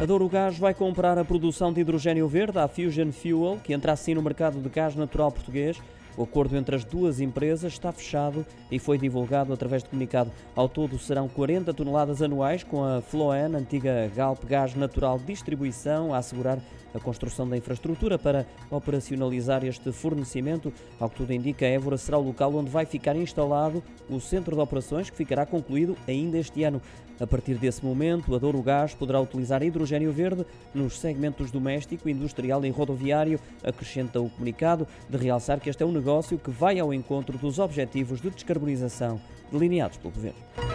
A Douro Gás vai comprar a produção de hidrogênio verde à Fusion Fuel, que entra assim no mercado de gás natural português. O acordo entre as duas empresas está fechado e foi divulgado através de comunicado. Ao todo serão 40 toneladas anuais com a Floen, antiga Galp Gás Natural Distribuição, a assegurar a construção da infraestrutura para operacionalizar este fornecimento. Ao que tudo indica, Évora será o local onde vai ficar instalado o centro de operações, que ficará concluído ainda este ano. A partir desse momento, a Douro Gás poderá utilizar hidrogênio verde nos segmentos doméstico, industrial e rodoviário, acrescenta o comunicado, de realçar que este é um negócio que vai ao encontro dos objetivos de descarbonização delineados pelo Governo.